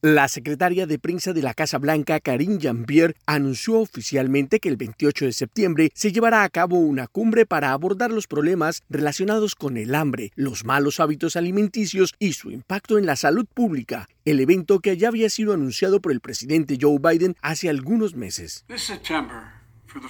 La secretaria de prensa de la Casa Blanca, Karine Jean-Pierre, anunció oficialmente que el 28 de septiembre se llevará a cabo una cumbre para abordar los problemas relacionados con el hambre, los malos hábitos alimenticios y su impacto en la salud pública, el evento que ya había sido anunciado por el presidente Joe Biden hace algunos meses.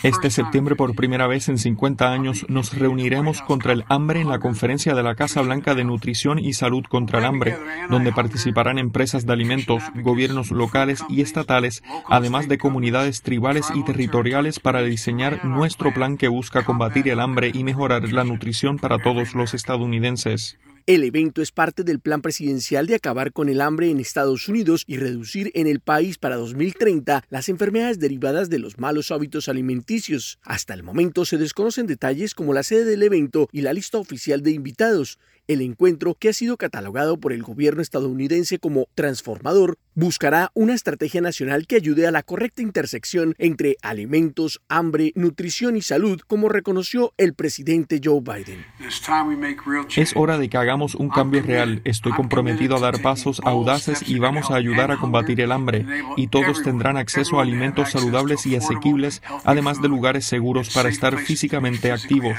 Este septiembre, por primera vez en 50 años, nos reuniremos contra el hambre en la conferencia de la Casa Blanca de Nutrición y Salud contra el Hambre, donde participarán empresas de alimentos, gobiernos locales y estatales, además de comunidades tribales y territoriales para diseñar nuestro plan que busca combatir el hambre y mejorar la nutrición para todos los estadounidenses. El evento es parte del plan presidencial de acabar con el hambre en Estados Unidos y reducir en el país para 2030 las enfermedades derivadas de los malos hábitos alimenticios. Hasta el momento se desconocen detalles como la sede del evento y la lista oficial de invitados. El encuentro, que ha sido catalogado por el gobierno estadounidense como transformador, buscará una estrategia nacional que ayude a la correcta intersección entre alimentos, hambre, nutrición y salud, como reconoció el presidente Joe Biden. Es hora de que hagamos un cambio real. Estoy comprometido a dar pasos audaces y vamos a ayudar a combatir el hambre. Y todos tendrán acceso a alimentos saludables y asequibles, además de lugares seguros para estar físicamente activos.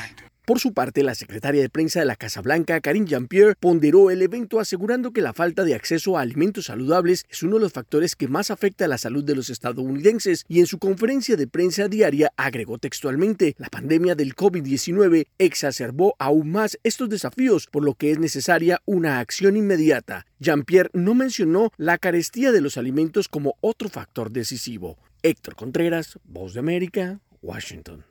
Por su parte, la secretaria de prensa de la Casa Blanca, Karine Jean-Pierre, ponderó el evento asegurando que la falta de acceso a alimentos saludables es uno de los factores que más afecta a la salud de los estadounidenses y en su conferencia de prensa diaria agregó textualmente, la pandemia del COVID-19 exacerbó aún más estos desafíos, por lo que es necesaria una acción inmediata. Jean-Pierre no mencionó la carestía de los alimentos como otro factor decisivo. Héctor Contreras, Voz de América, Washington.